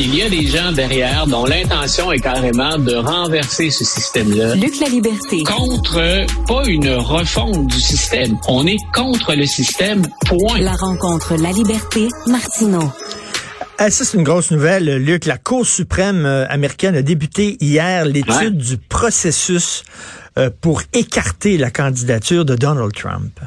Il y a des gens derrière dont l'intention est carrément de renverser ce système-là. Luc La Liberté. Contre, pas une refonte du système. On est contre le système, point. La rencontre La Liberté, Martineau. Ah, ça, c'est une grosse nouvelle, Luc. La Cour suprême euh, américaine a débuté hier l'étude du processus euh, pour écarter la candidature de Donald Trump.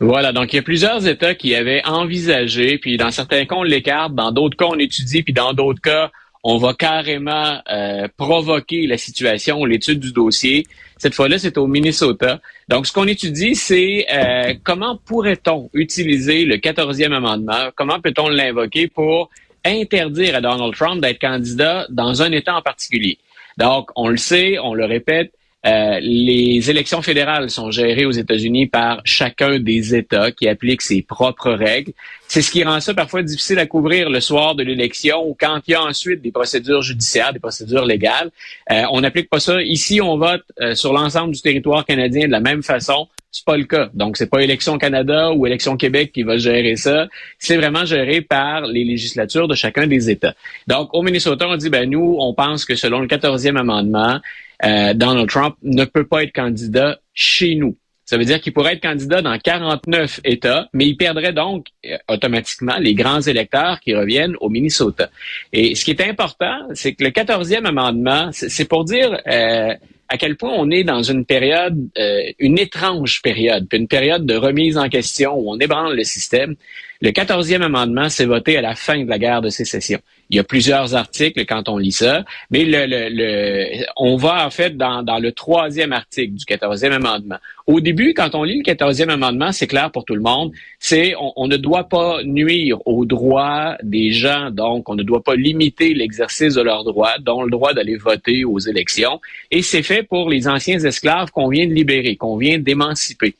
Voilà, donc il y a plusieurs États qui avaient envisagé, puis dans certains cas, on l'écarte, dans d'autres cas, on étudie, puis dans d'autres cas, on va carrément euh, provoquer la situation, l'étude du dossier. Cette fois-là, c'est au Minnesota. Donc, ce qu'on étudie, c'est euh, comment pourrait-on utiliser le 14e amendement, comment peut-on l'invoquer pour interdire à Donald Trump d'être candidat dans un État en particulier? Donc, on le sait, on le répète, euh, les élections fédérales sont gérées aux États-Unis par chacun des États qui appliquent ses propres règles. C'est ce qui rend ça parfois difficile à couvrir le soir de l'élection ou quand il y a ensuite des procédures judiciaires, des procédures légales. Euh, on n'applique pas ça. Ici, on vote euh, sur l'ensemble du territoire canadien de la même façon. C'est pas le cas. Donc, c'est pas Élection Canada ou Élection Québec qui va gérer ça. C'est vraiment géré par les législatures de chacun des États. Donc, au Minnesota, on dit, ben nous, on pense que selon le 14e amendement, euh, Donald Trump ne peut pas être candidat chez nous. Ça veut dire qu'il pourrait être candidat dans 49 États, mais il perdrait donc euh, automatiquement les grands électeurs qui reviennent au Minnesota. Et ce qui est important, c'est que le 14e amendement, c'est pour dire euh, à quel point on est dans une période, une étrange période, une période de remise en question où on ébranle le système. Le 14e amendement s'est voté à la fin de la guerre de sécession. Il y a plusieurs articles quand on lit ça, mais le, le, on va en fait dans, dans, le troisième article du 14e amendement. Au début, quand on lit le 14e amendement, c'est clair pour tout le monde, c'est on, on, ne doit pas nuire aux droits des gens, donc on ne doit pas limiter l'exercice de leurs droits, dont le droit d'aller voter aux élections, et c'est fait pour les anciens esclaves qu'on vient de libérer, qu'on vient d'émanciper.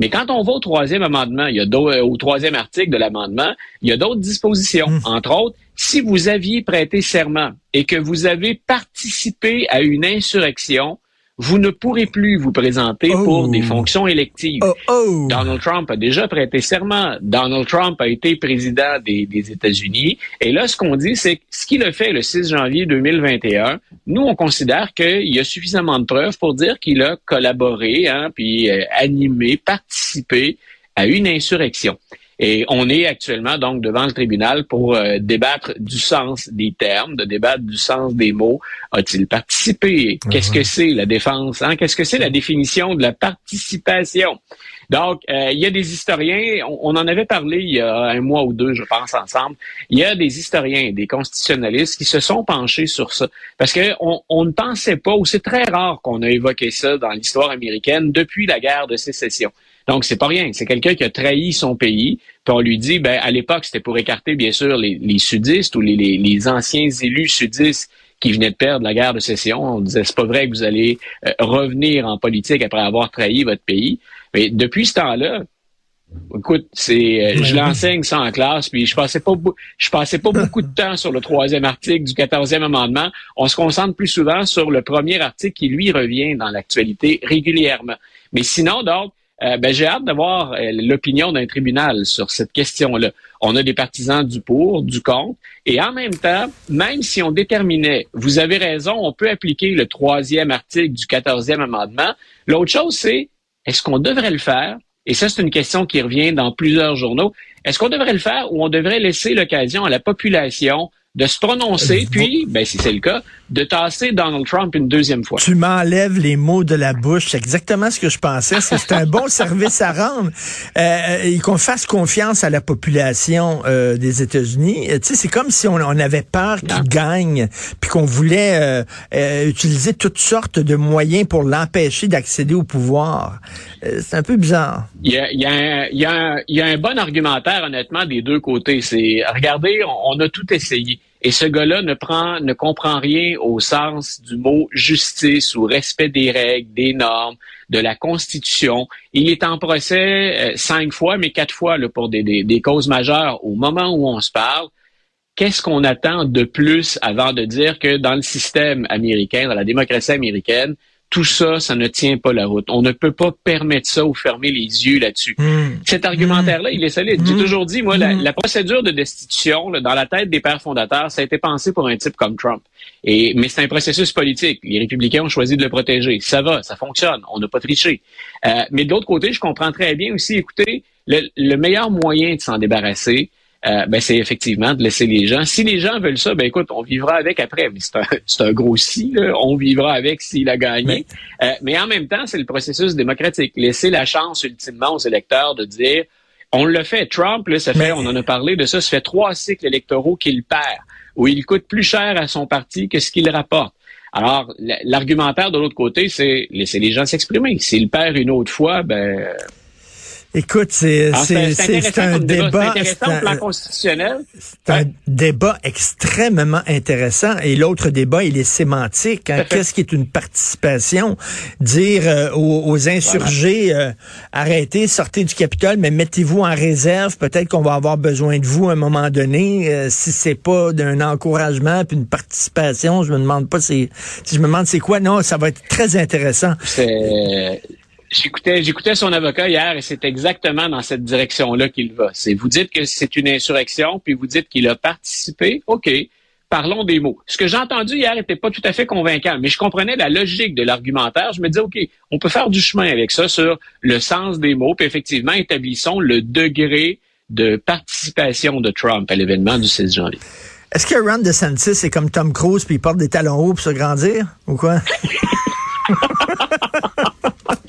Mais quand on va au troisième amendement, il y a euh, au troisième article de l'amendement, il y a d'autres dispositions. Mmh. Entre autres, si vous aviez prêté serment et que vous avez participé à une insurrection, vous ne pourrez plus vous présenter pour des oh. fonctions électives. Oh, oh. Donald Trump a déjà prêté serment. Donald Trump a été président des, États-Unis. Et là, ce qu'on dit, c'est que ce qu'il a fait le 6 janvier 2021, nous, on considère qu'il y a suffisamment de preuves pour dire qu'il a collaboré, hein, puis euh, animé, participé à une insurrection. Et on est actuellement donc devant le tribunal pour euh, débattre du sens des termes, de débattre du sens des mots. A-t-il participé? Qu'est-ce que c'est la défense? Hein? Qu'est-ce que c'est la définition de la participation? Donc, euh, il y a des historiens, on, en avait parlé il y a un mois ou deux, je pense, ensemble. Il y a des historiens, des constitutionnalistes qui se sont penchés sur ça. Parce qu'on on ne pensait pas, ou c'est très rare qu'on a évoqué ça dans l'histoire américaine depuis la guerre de sécession. Donc, c'est pas rien. C'est quelqu'un qui a trahi son pays. Puis on lui dit, ben, à l'époque, c'était pour écarter, bien sûr, les, sudistes ou les, anciens élus sudistes qui venaient de perdre la guerre de sécession. On disait, c'est pas vrai que vous allez euh, revenir en politique après avoir trahi votre pays. Mais depuis ce temps-là, Écoute, c'est, euh, je l'enseigne ça en classe, puis je passais pas, je passais pas beaucoup de temps sur le troisième article du quatorzième amendement. On se concentre plus souvent sur le premier article qui lui revient dans l'actualité régulièrement. Mais sinon, donc, euh, ben, j'ai hâte d'avoir euh, l'opinion d'un tribunal sur cette question-là. On a des partisans du pour, du contre, et en même temps, même si on déterminait, vous avez raison, on peut appliquer le troisième article du quatorzième amendement. L'autre chose, c'est est-ce qu'on devrait le faire? Et ça, c'est une question qui revient dans plusieurs journaux. Est-ce qu'on devrait le faire ou on devrait laisser l'occasion à la population de se prononcer, puis, ben, si c'est le cas, de tasser Donald Trump une deuxième fois. Tu m'enlèves les mots de la bouche. C'est exactement ce que je pensais. C'est un bon service à rendre. Euh, et qu'on fasse confiance à la population euh, des États-Unis. Tu sais, c'est comme si on, on avait peur qu'il gagne, puis qu'on voulait euh, euh, utiliser toutes sortes de moyens pour l'empêcher d'accéder au pouvoir. Euh, c'est un peu bizarre. Il y a, y, a un, y, a un, il y a un bon argumentaire, honnêtement, des deux côtés. C'est, regardez, on, on a tout essayé. Et ce gars-là ne prend, ne comprend rien au sens du mot justice ou respect des règles, des normes, de la Constitution. Il est en procès euh, cinq fois, mais quatre fois là, pour des, des, des causes majeures au moment où on se parle. Qu'est-ce qu'on attend de plus avant de dire que dans le système américain, dans la démocratie américaine, tout ça, ça ne tient pas la route. On ne peut pas permettre ça ou fermer les yeux là-dessus. Hmm. Cet argumentaire-là, il est solide. J'ai Mm. toujours dit, moi, la, Mm. la procédure de destitution, là, dans la tête des pères fondateurs, ça a été pensé pour un type comme Trump. Et, mais c'est un processus politique. Les républicains ont choisi de le protéger. Ça va, ça fonctionne. On n'a pas triché. Euh, mais de l'autre côté, je comprends très bien aussi, écoutez, le, le meilleur moyen de s'en débarrasser, euh, ben, c'est effectivement de laisser les gens. Si les gens veulent ça, ben écoute, on vivra avec après. Mais c'est un, un gros si, là. on vivra avec s'il a gagné. Euh, mais en même temps, c'est le processus démocratique. Laisser la chance ultimement aux électeurs de dire on le fait. Trump, là, ça fait, Mais- on en a parlé de ça, ça fait trois cycles électoraux qu'il perd, où il coûte plus cher à son parti que ce qu'il rapporte. Alors, l'argumentaire de l'autre côté, c'est laisser les gens s'exprimer. S'il perd une autre fois, ben, Écoute, c'est c'est un débat. C'est un- débat extrêmement intéressant. Et l'autre débat, il est sémantique. hein. Qu'est-ce qui est une participation? Dire euh, aux, aux insurgés, euh, arrêtez, sortez du Capitole, mais mettez-vous en réserve. Peut-être qu'on va avoir besoin de vous à un moment donné. Euh, si c'est pas d'un encouragement puis une participation, je me demande pas si, si je me demande c'est quoi. Non, ça va être très intéressant. C'est- J'écoutais, j'écoutais son avocat hier et c'est exactement dans cette direction-là qu'il va. C'est vous dites que c'est une insurrection, puis vous dites qu'il a participé. OK, parlons des mots. Ce que j'ai entendu hier n'était pas tout à fait convaincant, mais je comprenais la logique de l'argumentaire. Je me disais, OK, on peut faire du chemin avec ça sur le sens des mots, puis effectivement, établissons le degré de participation de Trump à l'événement du 16 janvier. Est-ce que Ron DeSantis est comme Tom Cruise puis il porte des talons hauts pour se grandir ou quoi?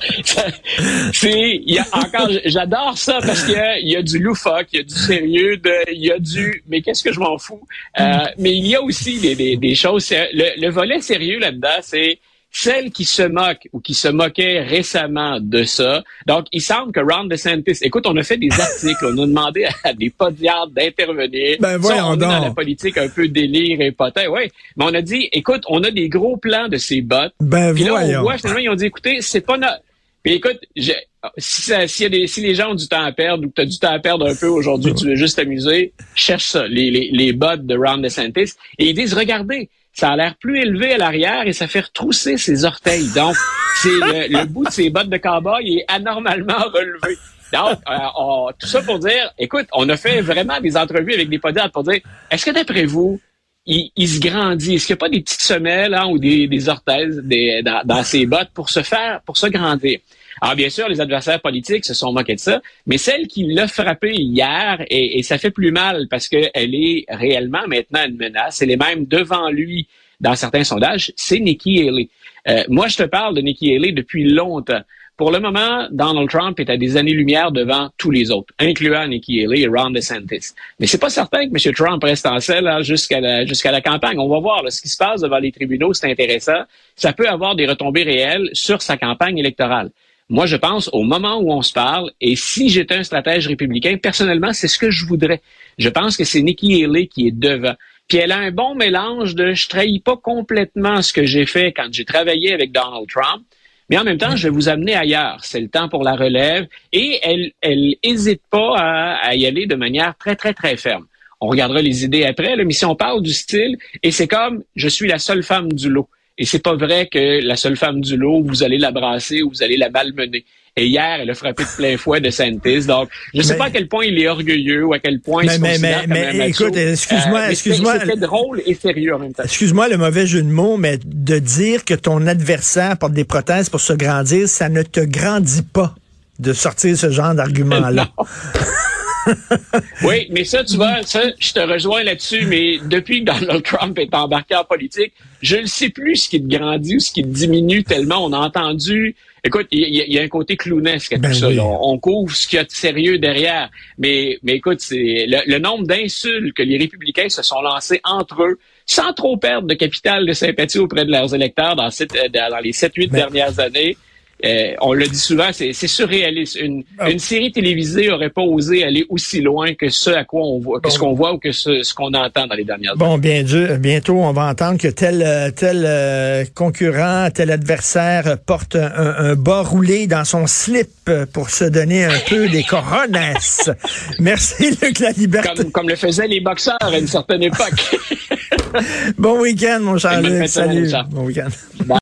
c'est, il y a encore, j'adore ça parce qu'il y y a du loufoque, il y a du sérieux, il y a du, mais qu'est-ce que je m'en fous? Euh, mais il y a aussi des, des, des choses. Le, le volet sérieux là-dedans, c'est celle qui se moque ou qui se moquait récemment de ça. Donc, il semble que Ron DeSantis, écoute, on a fait des articles, on a demandé à des podiatres d'intervenir. Ben, voyons on est dans la politique un peu délire et potin, oui. Mais on a dit, écoute, on a des gros plans de ces bottes. Ben Puis là, on voyons. voit, finalement, ils ont dit, écoutez, c'est pas notre... Puis écoute, je- si, ça- y a des, si les gens ont du temps à perdre ou que tu as du temps à perdre un peu aujourd'hui, tu veux juste t'amuser, cherche ça, les, les, les bottes de Ron DeSantis. Et ils disent, regardez, ça a l'air plus élevé à l'arrière et ça fait retrousser ses orteils. Donc, c'est le, le bout de ses bottes de cowboy est anormalement relevé. Donc, euh, on- tout ça pour dire, écoute, on a fait vraiment des entrevues avec des podiatres pour dire, est-ce que d'après vous, il, il se grandit. Est-ce qu'il n'y a pas des petites semelles hein, ou des, des orthèses des, dans, dans ses bottes pour se faire, pour se grandir? Alors, bien sûr, les adversaires politiques se sont moqués de ça, mais celle qui l'a frappé hier, et, et ça fait plus mal parce qu'elle est réellement maintenant une menace, elle est même devant lui dans certains sondages, c'est Nikki Haley. Euh, moi, je te parle de Nikki Haley depuis longtemps. Pour le moment, Donald Trump est à des années-lumière devant tous les autres, incluant Nikki Haley et Ron DeSantis. Mais c'est pas certain que M. Trump reste en selle hein, jusqu'à la, campagne. On va voir là, ce qui se passe devant les tribunaux, c'est intéressant. Ça peut avoir des retombées réelles sur sa campagne électorale. Moi, je pense au moment où on se parle, et si j'étais un stratège républicain, personnellement, c'est ce que je voudrais. Je pense que c'est Nikki Haley qui est devant. Puis elle a un bon mélange de je trahis pas complètement ce que j'ai fait quand j'ai travaillé avec Donald Trump, mais en même temps, je vais vous amener ailleurs. C'est le temps pour la relève. Et elle, elle hésite pas à, y aller de manière très, très, très ferme. On regardera les idées après, là, mais si on parle du style, et c'est comme je suis la seule femme du lot. Et c'est pas vrai que la seule femme du lot, vous allez la brasser ou vous allez la malmener. Et hier, elle a frappé de plein fouet de Santis. Donc, je sais Mais- pas à quel point il est orgueilleux ou à quel point Mais- il se mais- mais- comme mais un écoute, excuse-moi, mais excuse-moi. C'était drôle et sérieux en même temps. Excuse-moi le mauvais jeu de mots, mais de dire que ton adversaire porte des prothèses pour se grandir, ça ne te grandit pas de sortir ce genre d'argument-là. Oui, mais ça, tu vois, ça, je te rejoins là-dessus, mais depuis que Donald Trump est embarqué en politique, je ne sais plus ce qui te grandit ou ce qui te diminue tellement. On a entendu, écoute, il y, a- il y a un côté clownesque à Ben tout ça. oui. On, on couvre ce qu'il y a de sérieux derrière. Mais, mais écoute, c'est le, le nombre d'insultes que les républicains se sont lancés entre eux, sans trop perdre de capital de sympathie auprès de leurs électeurs dans, cette- euh, dans les 7-8 Mais- dernières années. Euh, on le dit souvent, c'est surréaliste. Une, Ah. une série télévisée aurait pas osé aller aussi loin que ce à quoi on voit, que ce qu'on voit ou que ce, ce qu'on entend dans les dernières. Bon, bien dur. Bientôt, on va entendre que tel euh, tel euh, concurrent, tel adversaire porte un, un bas roulé dans son slip pour se donner un peu des coronas. Merci, Luc La Liberté. Comme, comme le faisaient les boxeurs à une certaine époque. Bon week-end, mon cher Luc. Salut. Bon week-end.